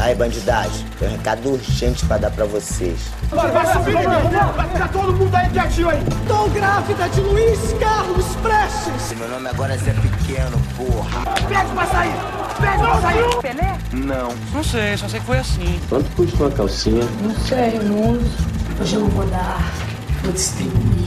Aí, bandidagem, tem um recado urgente pra dar pra vocês. Vai, vai subir, vai ficar todo mundo aí quietinho aí. Tô grávida de Luiz Carlos Prestes. Meu nome agora é Zé Pequeno, porra. Pede pra sair, pede pra sair. Pelé? Não. Não sei, só sei que foi assim. Quanto custa uma calcinha? Não sei, não uso. Hoje eu não vou dar, vou distribuir.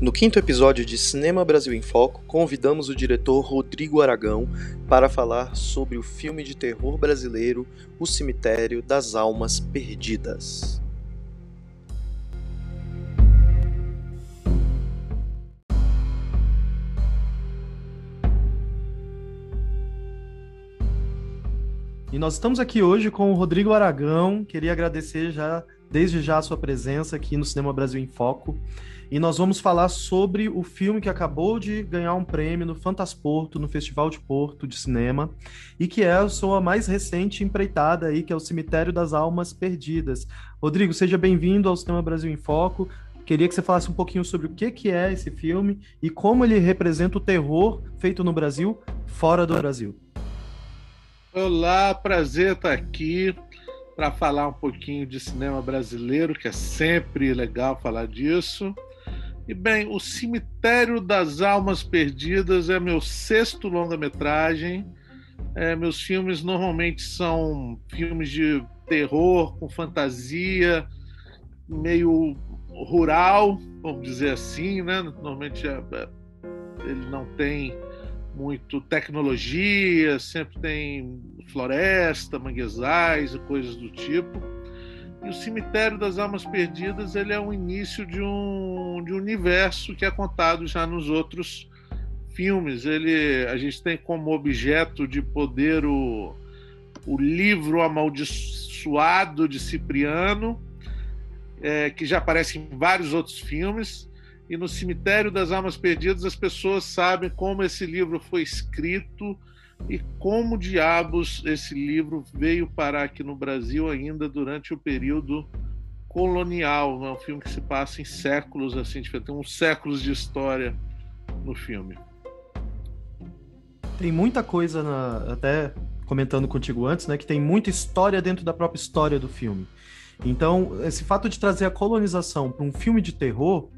No quinto episódio de Cinema Brasil em Foco, convidamos o diretor Rodrigo Aragão para falar sobre o filme de terror brasileiro O Cemitério das Almas Perdidas. E nós estamos aqui hoje com o Rodrigo Aragão. Queria agradecer já, desde já, a sua presença aqui no Cinema Brasil em Foco. E nós vamos falar sobre o filme que acabou de ganhar um prêmio no Fantasporto, no Festival de Porto de Cinema, e que é a sua mais recente empreitada aí, que é o Cemitério das Almas Perdidas. Rodrigo, seja bem-vindo ao Cinema Brasil em Foco. Queria que você falasse um pouquinho sobre o que, que é esse filme e como ele representa o terror feito no Brasil, fora do Brasil. Olá, prazer estar aqui para falar um pouquinho de cinema brasileiro, que é sempre legal falar disso. E bem, O Cemitério das Almas Perdidas é meu sexto longa-metragem. É, meus filmes normalmente são filmes de terror com fantasia, meio rural, vamos dizer assim, né? Normalmente é, é, ele não tem muito tecnologia, sempre tem floresta, manguezais e coisas do tipo. E o Cemitério das Almas Perdidas ele é o início de um, de um universo que é contado já nos outros filmes. Ele, a gente tem como objeto de poder o, o livro amaldiçoado de Cipriano, é, que já aparece em vários outros filmes. E no Cemitério das Almas Perdidas as pessoas sabem como esse livro foi escrito e como diabos esse livro veio parar aqui no Brasil ainda durante o período colonial. É um filme que se passa em séculos, assim, tem uns séculos de história no filme. Tem muita coisa, na, até comentando contigo antes, né, que tem muita história dentro da própria história do filme. Então, esse fato de trazer a colonização para um filme de terror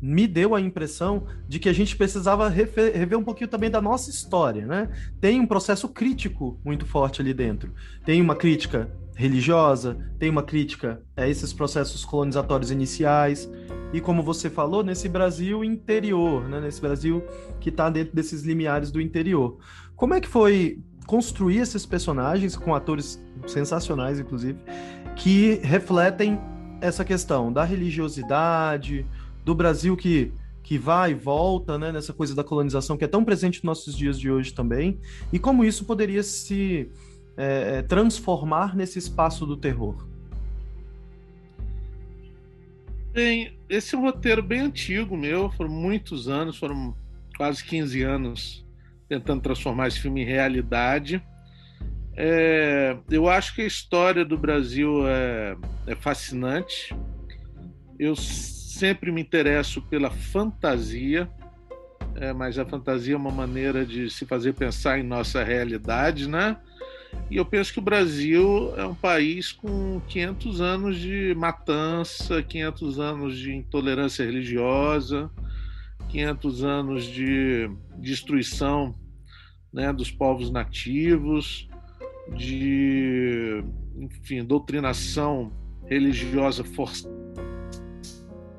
me deu a impressão de que a gente precisava rever, um pouquinho também da nossa história, né? Tem um processo crítico muito forte ali dentro. Tem uma crítica religiosa, tem uma crítica a esses processos colonizatórios iniciais e como você falou nesse Brasil interior, né? Nesse Brasil que está dentro desses limiares do interior. Como é que foi construir esses personagens com atores sensacionais, inclusive, que refletem essa questão da religiosidade, do Brasil que, que vai e volta, né, nessa coisa da colonização que é tão presente nos nossos dias de hoje também, e como isso poderia se é, transformar nesse espaço do terror. Bem, esse é um roteiro bem antigo meu, foram muitos anos, foram quase 15 anos tentando transformar esse filme em realidade. É, eu acho que a história do Brasil é, é fascinante. Eu sempre me interesso pela fantasia, é, mas a fantasia é uma maneira de se fazer pensar em nossa realidade, né? E eu penso que o Brasil é um país com 500 anos de matança, 500 anos de intolerância religiosa, 500 anos de destruição né, dos povos nativos, de, enfim, doutrinação religiosa forçada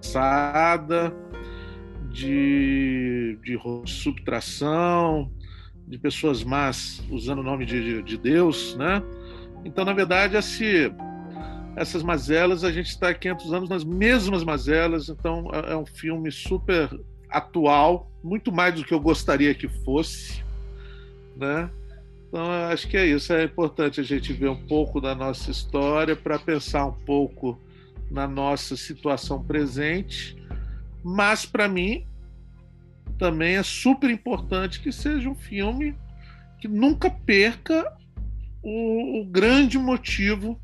forçada, de, de subtração, de pessoas más usando o nome de, de, de Deus, né? Então, na verdade, esse, essas mazelas, a gente está há 500 anos nas mesmas mazelas, então é, é um filme super atual, muito mais do que eu gostaria que fosse, né? Então, acho que é isso. É importante a gente ver um pouco da nossa história para pensar um pouco na nossa situação presente, mas para mim também é super importante que seja um filme que nunca perca o, o grande motivo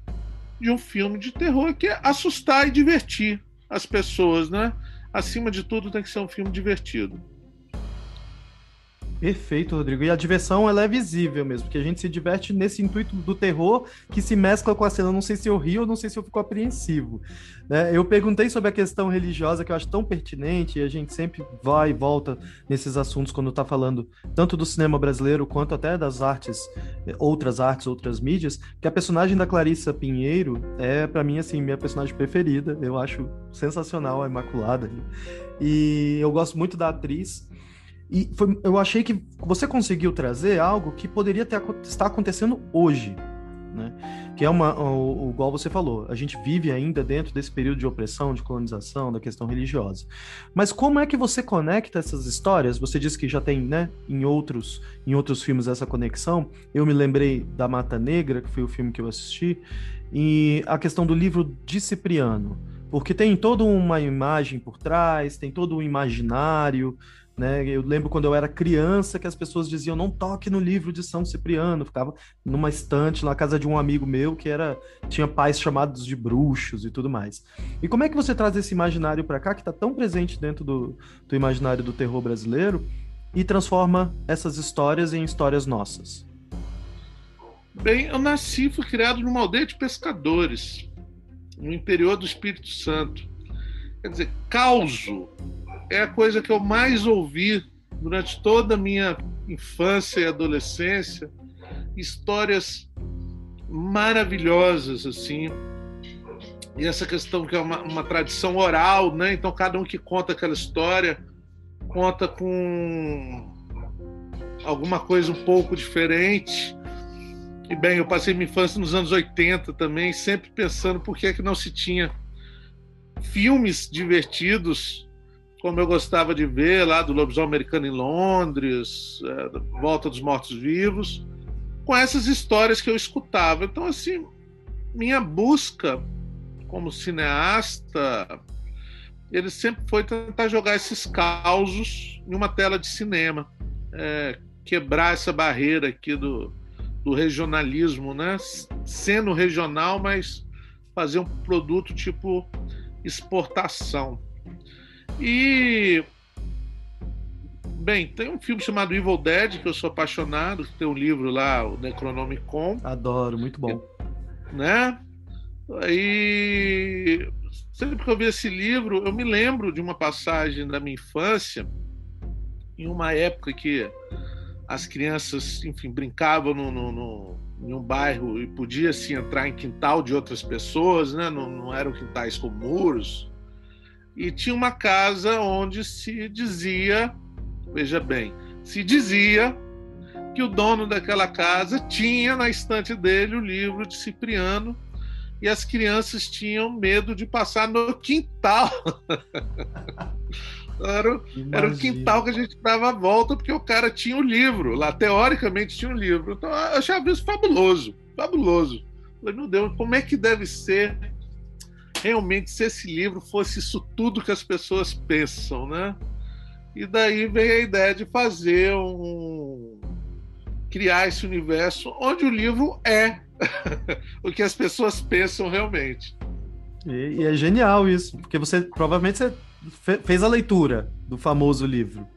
de um filme de terror, que é assustar e divertir as pessoas, né? Acima de tudo, tem que ser um filme divertido. Perfeito, Rodrigo. E a diversão ela é visível mesmo, porque a gente se diverte nesse intuito do terror que se mescla com a cena. Não sei se eu rio ou não sei se eu fico apreensivo. Né? Eu perguntei sobre a questão religiosa que eu acho tão pertinente e a gente sempre vai e volta nesses assuntos quando está falando tanto do cinema brasileiro quanto até das artes, outras artes, outras mídias, que a personagem da Clarissa Pinheiro é para mim assim minha personagem preferida. Eu acho sensacional a Imaculada e eu gosto muito da atriz. E foi, eu achei que você conseguiu trazer algo que poderia ter, estar acontecendo hoje, né? Que é uma, o, o, igual você falou, a gente vive ainda dentro desse período de opressão, de colonização, da questão religiosa. Mas como é que você conecta essas histórias? Você disse que já tem, né, em outros, em outros filmes essa conexão. Eu me lembrei da Mata Negra, que foi o filme que eu assisti, e a questão do livro de Cipriano, porque tem toda uma imagem por trás, tem todo um imaginário, né? Eu lembro quando eu era criança que as pessoas diziam não toque no livro de São Cipriano, ficava numa estante na casa de um amigo meu que era tinha pais chamados de bruxos e tudo mais. E como é que você traz esse imaginário para cá que está tão presente dentro do, do imaginário do terror brasileiro e transforma essas histórias em histórias nossas? Bem, eu nasci fui criado numa aldeia de pescadores no interior do Espírito Santo. Quer dizer, causo é a coisa que eu mais ouvi durante toda a minha infância e adolescência. Histórias maravilhosas, assim. E essa questão que é uma, uma tradição oral, né? Então, cada um que conta aquela história conta com alguma coisa um pouco diferente. E bem, eu passei minha infância nos anos 80 também, sempre pensando por que, é que não se tinha filmes divertidos como eu gostava de ver lá do Lobisomem Americano em Londres, é, Volta dos Mortos-Vivos, com essas histórias que eu escutava. Então, assim, minha busca como cineasta, ele sempre foi tentar jogar esses causos em uma tela de cinema, é, quebrar essa barreira aqui do, do regionalismo, né? Sendo regional, mas fazer um produto tipo exportação. E. Bem, tem um filme chamado Evil Dead, que eu sou apaixonado, que tem um livro lá, o Necronomicon. Adoro, muito bom. Né? Aí, sempre que eu vi esse livro, eu me lembro de uma passagem da minha infância, em uma época que as crianças, enfim, brincavam no, no, no, em um bairro e podia se entrar em quintal de outras pessoas, né? não, não eram quintais com muros e tinha uma casa onde se dizia, veja bem, se dizia que o dono daquela casa tinha na estante dele o livro de Cipriano e as crianças tinham medo de passar no quintal. era, era o quintal que a gente dava a volta porque o cara tinha o livro, lá teoricamente tinha um livro. Então eu achava isso fabuloso, fabuloso. Falei, meu Deus, como é que deve ser realmente se esse livro fosse isso tudo que as pessoas pensam, né? E daí veio a ideia de fazer um criar esse universo onde o livro é o que as pessoas pensam realmente. E, e, é genial isso, porque você provavelmente você fez a leitura do famoso livro.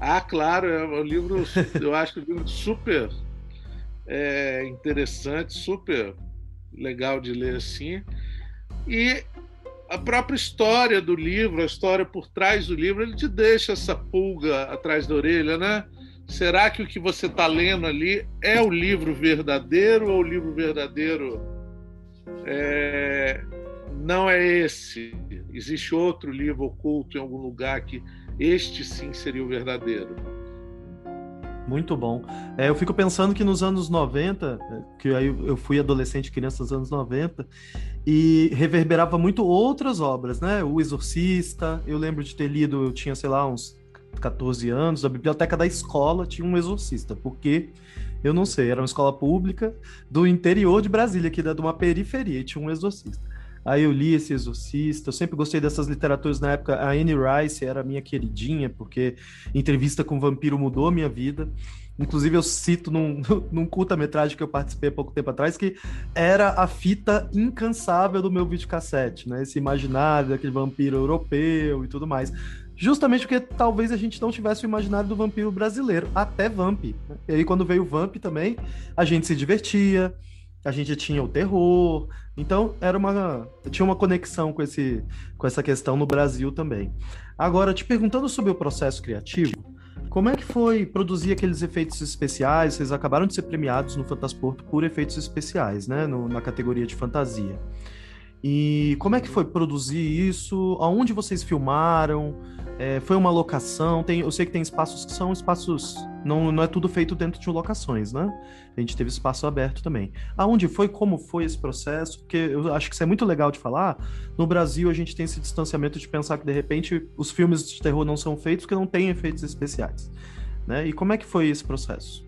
Ah, claro, é um livro, eu acho um livro super é, interessante, super legal de ler assim. E a própria história do livro, a história por trás do livro, ele te deixa essa pulga atrás da orelha, né? Será que o que você está lendo ali é o livro verdadeiro ou o livro verdadeiro é... não é esse? Existe outro livro oculto em algum lugar que este sim seria o verdadeiro? Muito bom. É, eu fico pensando que nos anos 90, que aí eu fui adolescente, criança nos anos 90, e reverberava muito outras obras, né? O Exorcista, eu lembro de ter lido, eu tinha, sei lá, uns 14 anos, a biblioteca da escola tinha um exorcista, porque eu não sei, era uma escola pública do interior de Brasília, que era de uma periferia, e tinha um exorcista. Aí eu li esse Exorcista, eu sempre gostei dessas literaturas na época. A Anne Rice era minha queridinha, porque entrevista com vampiro mudou a minha vida. Inclusive, eu cito num, num curta-metragem que eu participei há pouco tempo atrás, que era a fita incansável do meu videocassete, né? Esse imaginário daquele vampiro europeu e tudo mais. justamente porque talvez a gente não tivesse o imaginário do vampiro brasileiro, até Vamp. Né? E aí, quando veio o Vamp também, a gente se divertia, a gente tinha o terror, então era uma tinha uma conexão com esse com essa questão no Brasil também. Agora, te perguntando sobre o processo criativo, como é que foi produzir aqueles efeitos especiais? Vocês acabaram de ser premiados no Fantasporto por efeitos especiais, né, no, na categoria de fantasia. E como é que foi produzir isso? Aonde vocês filmaram? É, foi uma locação? Tem, eu sei que tem espaços que são espaços. Não, não é tudo feito dentro de locações, né? A gente teve espaço aberto também. Aonde foi? Como foi esse processo? Porque eu acho que isso é muito legal de falar. No Brasil, a gente tem esse distanciamento de pensar que, de repente, os filmes de terror não são feitos porque não tem efeitos especiais. Né? E como é que foi esse processo?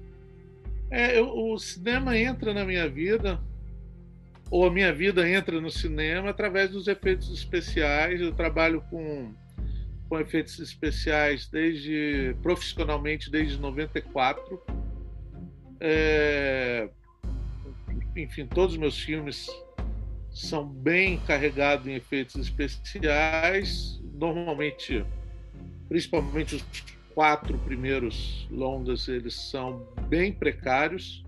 É, eu, o cinema entra na minha vida ou a minha vida entra no cinema através dos efeitos especiais. Eu trabalho com, com efeitos especiais desde profissionalmente desde 94. É, enfim, todos os meus filmes são bem carregados em efeitos especiais. Normalmente, principalmente os quatro primeiros longas, eles são bem precários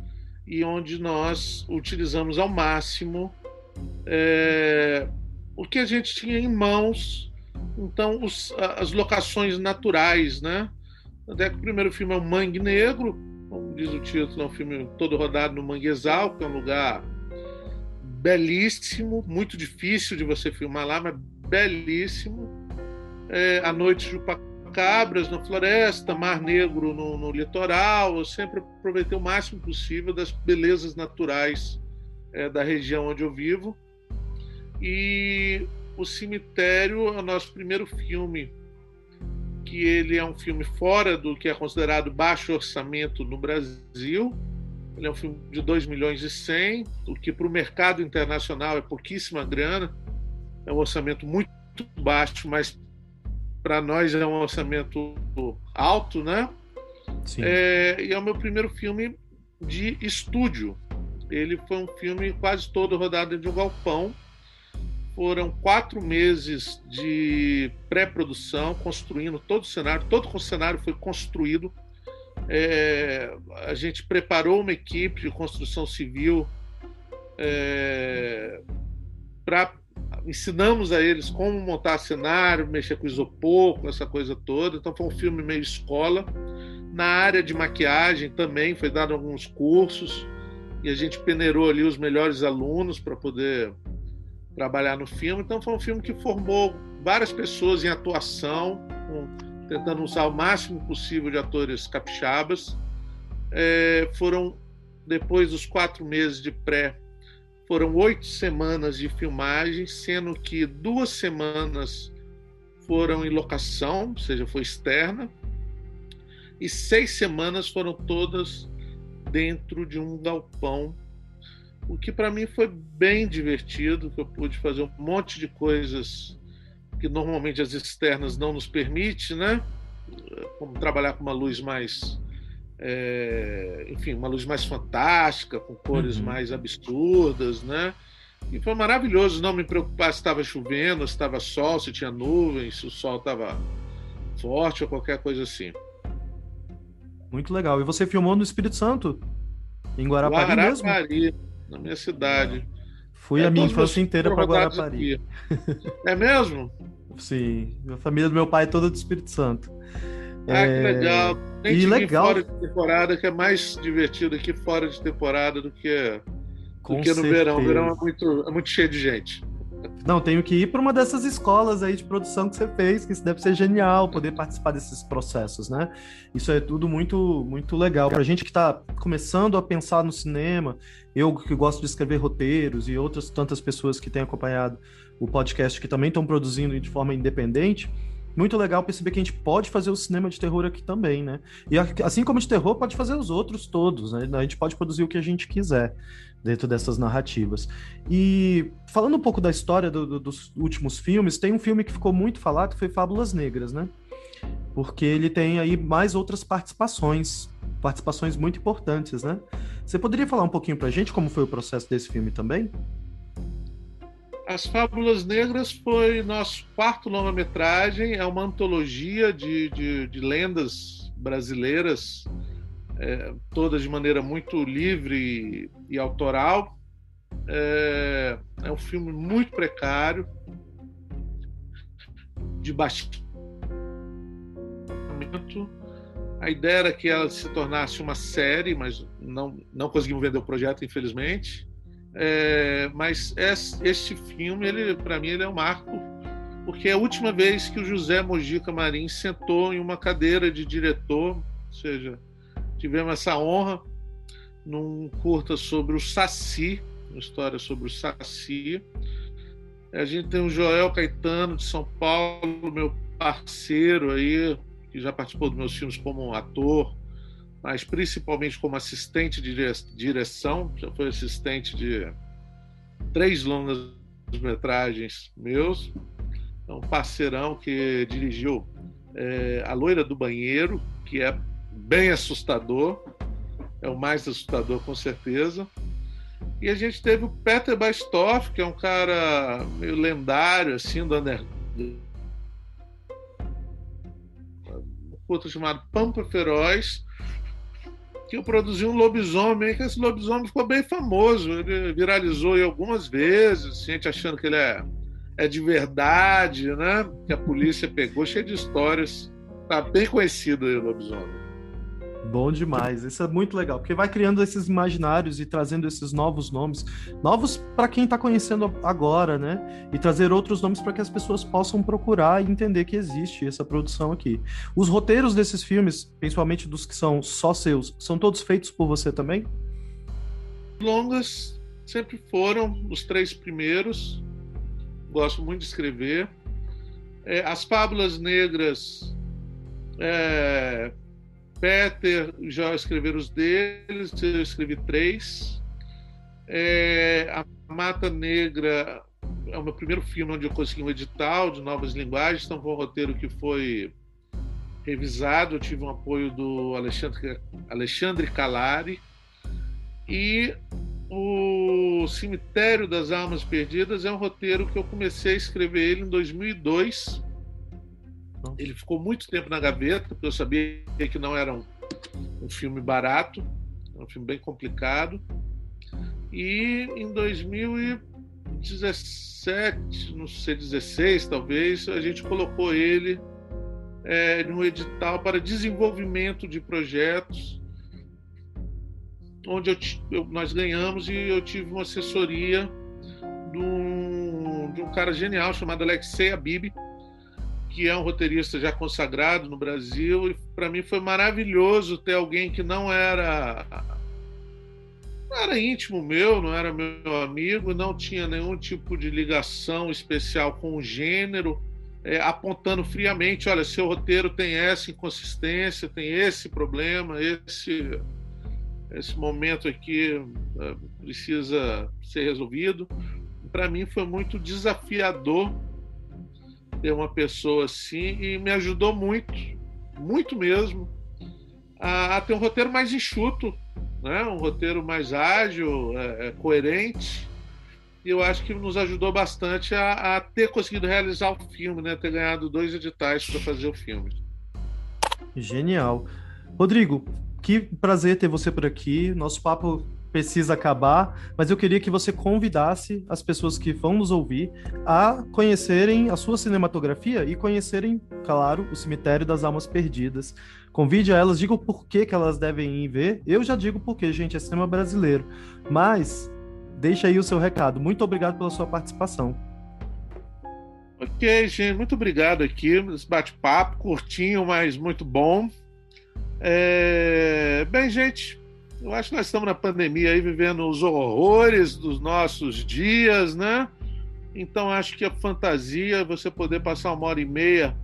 e onde nós utilizamos ao máximo é, o que a gente tinha em mãos. Então, os, as locações naturais, né? Até que o primeiro filme é o Mangue Negro, como diz o título, é um filme todo rodado no Manguezal, que é um lugar belíssimo, muito difícil de você filmar lá, mas belíssimo. É, a Noite de cabras na floresta, Mar Negro no, no, litoral. Eu sempre aproveitei o máximo possível das belezas naturais é, da região onde eu vivo. E o cemitério é o nosso primeiro filme, que ele é um filme fora do que é considerado baixo orçamento no Brasil. Ele é um filme de 2 milhões e 100, o que para o mercado internacional é pouquíssima grana. É um orçamento muito baixo, mas para nós é um orçamento alto, né? Sim. É, e é o meu primeiro filme de estúdio. Ele foi um filme quase todo rodado de um galpão. Foram quatro meses de pré-produção, construindo todo o cenário. Todo o cenário foi construído. É, a gente preparou uma equipe de construção civil é, para ensinamos a eles como montar cenário, mexer com isopor, com essa coisa toda. Então foi um filme meio escola. Na área de maquiagem também foi dado alguns cursos e a gente peneirou ali os melhores alunos para poder trabalhar no filme. Então foi um filme que formou várias pessoas em atuação, com, tentando usar o máximo possível de atores capixabas. É, foram depois dos quatro meses de pré foram oito semanas de filmagem, sendo que duas semanas foram em locação, ou seja, foi externa, e seis semanas foram todas dentro de um galpão, o que para mim foi bem divertido, que eu pude fazer um monte de coisas que normalmente as externas não nos permite, né? Como trabalhar com uma luz mais é, enfim, uma luz mais fantástica, com cores uhum. mais absurdas, né? E foi maravilhoso não me preocupar se estava chovendo, se estava sol, se tinha nuvens, se o sol estava forte ou qualquer coisa assim. Muito legal. E você filmou no Espírito Santo? Em Guarapari, Guarapari mesmo? na minha cidade. Fui é, a minha infância inteira para Guarapari. É mesmo? Sim. A família do meu pai é toda do Espírito Santo. Ah, é... que legal. Nem e legal. fora de temporada, que é mais divertido aqui fora de temporada do que, do que no verão. O verão é muito, é muito cheio de gente. Não, tenho que ir para uma dessas escolas aí de produção que você fez, que isso deve ser genial, poder participar desses processos, né? Isso é tudo muito, muito legal. Para gente que está começando a pensar no cinema, eu que gosto de escrever roteiros e outras tantas pessoas que têm acompanhado o podcast que também estão produzindo de forma independente, muito legal perceber que a gente pode fazer o cinema de terror aqui também, né? E assim como de terror, pode fazer os outros todos, né? A gente pode produzir o que a gente quiser dentro dessas narrativas. E falando um pouco da história do, do, dos últimos filmes, tem um filme que ficou muito falado que foi Fábulas Negras, né? Porque ele tem aí mais outras participações, participações muito importantes, né? Você poderia falar um pouquinho pra gente como foi o processo desse filme também? As Fábulas Negras foi nosso quarto longa-metragem, é uma antologia de, de, de lendas brasileiras, é, todas de maneira muito livre e, e autoral. É, é, um filme muito precário, de baixo a ideia era que ela se tornasse uma série, mas não, não conseguimos vender o projeto, infelizmente. É, mas este filme, ele para mim, ele é um marco, porque é a última vez que o José Mojica Marins sentou em uma cadeira de diretor, ou seja, tivemos essa honra num curta sobre o Saci, uma história sobre o Saci. A gente tem o Joel Caetano de São Paulo, meu parceiro aí, que já participou dos meus filmes como ator, mas principalmente como assistente de direção, já foi assistente de três longas metragens meus, é um parceirão que dirigiu é, A Loira do Banheiro, que é bem assustador, é o mais assustador com certeza. E a gente teve o Peter Bastoff, que é um cara meio lendário, assim, do underground outro chamado Pampa Feroz, que eu produzi um lobisomem, que esse lobisomem ficou bem famoso. Ele viralizou algumas vezes, gente achando que ele é, é de verdade, né? Que a polícia pegou, cheio de histórias. Tá bem conhecido aí o lobisomem. Bom demais, isso é muito legal, porque vai criando esses imaginários e trazendo esses novos nomes, novos para quem está conhecendo agora, né? E trazer outros nomes para que as pessoas possam procurar e entender que existe essa produção aqui. Os roteiros desses filmes, principalmente dos que são só seus, são todos feitos por você também? Longas sempre foram os três primeiros. Gosto muito de escrever. É, as Fábulas Negras é, Peter já escreveram os deles, eu escrevi três. É, a Mata Negra é o meu primeiro filme onde eu consegui um edital de novas linguagens, então foi um roteiro que foi revisado, eu tive um apoio do Alexandre, Alexandre Calari. E o Cemitério das Almas Perdidas é um roteiro que eu comecei a escrever ele em 2002 ele ficou muito tempo na gaveta, porque eu sabia que não era um, um filme barato, um filme bem complicado. E em 2017, não sei, 16 talvez, a gente colocou ele é, no edital para desenvolvimento de projetos, onde eu, eu, nós ganhamos e eu tive uma assessoria de um, de um cara genial chamado Alexei Abib, que é um roteirista já consagrado no Brasil, e para mim foi maravilhoso ter alguém que não era não era íntimo meu, não era meu amigo, não tinha nenhum tipo de ligação especial com o gênero, é, apontando friamente, olha, seu roteiro tem essa inconsistência, tem esse problema, esse esse momento aqui é, precisa ser resolvido. Para mim foi muito desafiador ter uma pessoa assim e me ajudou muito, muito mesmo, a, a ter um roteiro mais enxuto, né? um roteiro mais ágil, é, é, coerente. E eu acho que nos ajudou bastante a, a, ter conseguido realizar o filme, né? ter ganhado dois editais para fazer o filme. Genial. Rodrigo, que prazer ter você por aqui. Nosso papo precisa acabar, mas eu queria que você convidasse as pessoas que vão nos ouvir a conhecerem a sua cinematografia e conhecerem, claro, o Cemitério das Almas Perdidas. Convide a elas, diga o porquê que elas devem ir ver. Eu já digo porque, gente, é cinema brasileiro. Mas deixa aí o seu recado. Muito obrigado pela sua participação. Ok, gente, muito obrigado aqui. Esse bate-papo curtinho, mas muito bom. É... Bem, gente, eu acho que nós estamos na pandemia aí vivendo os horrores dos nossos dias, né? Então acho que a fantasia, você poder passar uma hora e meia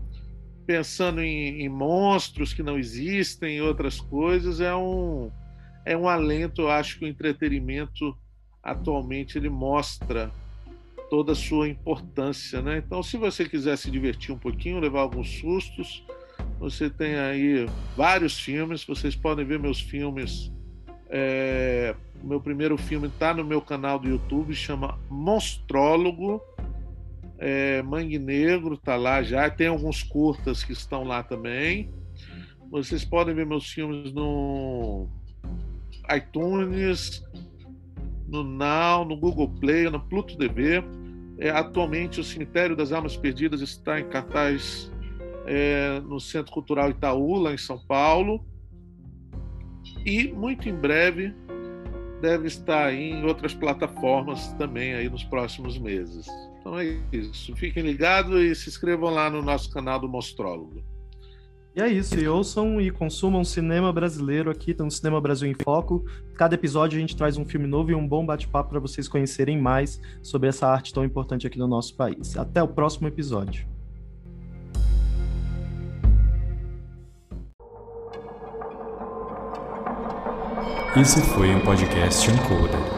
pensando em, em monstros que não existem outras coisas, é um, é um alento. Eu acho que o entretenimento atualmente ele mostra toda a sua importância, né? Então, se você quiser se divertir um pouquinho, levar alguns sustos, você tem aí vários filmes. Vocês podem ver meus filmes é, meu primeiro filme está no meu canal do YouTube, chama Monstrólogo. É, Mangue Negro está lá já, tem alguns curtas que estão lá também. Vocês podem ver meus filmes no iTunes, no Now, no Google Play, no Pluto TV. É, atualmente, o Cemitério das Almas Perdidas está em cartaz é, no Centro Cultural Itaú, lá em São Paulo. E muito em breve deve estar em outras plataformas também aí nos próximos meses. Então é isso. Fiquem ligados e se inscrevam lá no nosso canal do Mostrólogo. E é isso, e ouçam e consumam cinema brasileiro aqui, no Cinema Brasil em Foco. Cada episódio a gente traz um filme novo e um bom bate-papo para vocês conhecerem mais sobre essa arte tão importante aqui no nosso país. Até o próximo episódio. Esse foi um podcast Encoder.